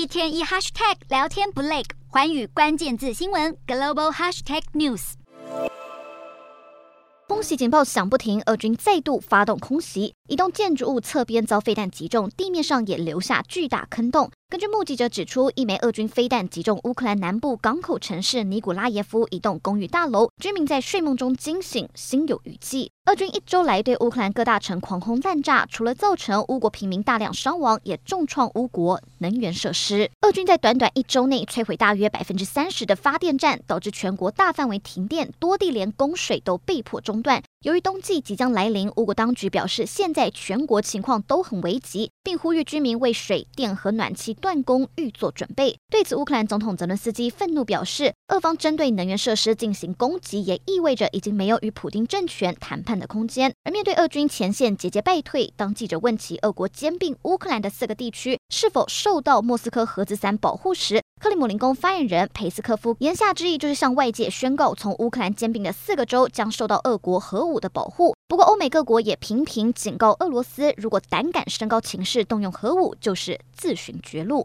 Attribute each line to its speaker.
Speaker 1: 一天一 hashtag 聊天不累，环宇关键字新闻 global hashtag news。
Speaker 2: 空袭警报响不停，俄军再度发动空袭，一栋建筑物侧边遭飞弹击中，地面上也留下巨大坑洞。根据目击者指出，一枚俄军飞弹击中乌克兰南部港口城市尼古拉耶夫一栋公寓大楼，居民在睡梦中惊醒，心有余悸。俄军一周来对乌克兰各大城狂轰滥炸，除了造成乌国平民大量伤亡，也重创乌国能源设施。俄军在短短一周内摧毁大约百分之三十的发电站，导致全国大范围停电，多地连供水都被迫中断。由于冬季即将来临，乌国当局表示，现在全国情况都很危急，并呼吁居民为水电和暖气断供预做准备。对此，乌克兰总统泽伦斯基愤怒表示，俄方针对能源设施进行攻击，也意味着已经没有与普丁政权谈判的空间。而面对俄军前线节节败退，当记者问起俄国兼并乌克兰的四个地区是否受到莫斯科核子伞保护时，克里姆林宫发言人裴斯科夫言下之意就是向外界宣告，从乌克兰兼并的四个州将受到俄国核武武的保护。不过，欧美各国也频频警告俄罗斯，如果胆敢升高情势，动用核武，就是自寻绝路。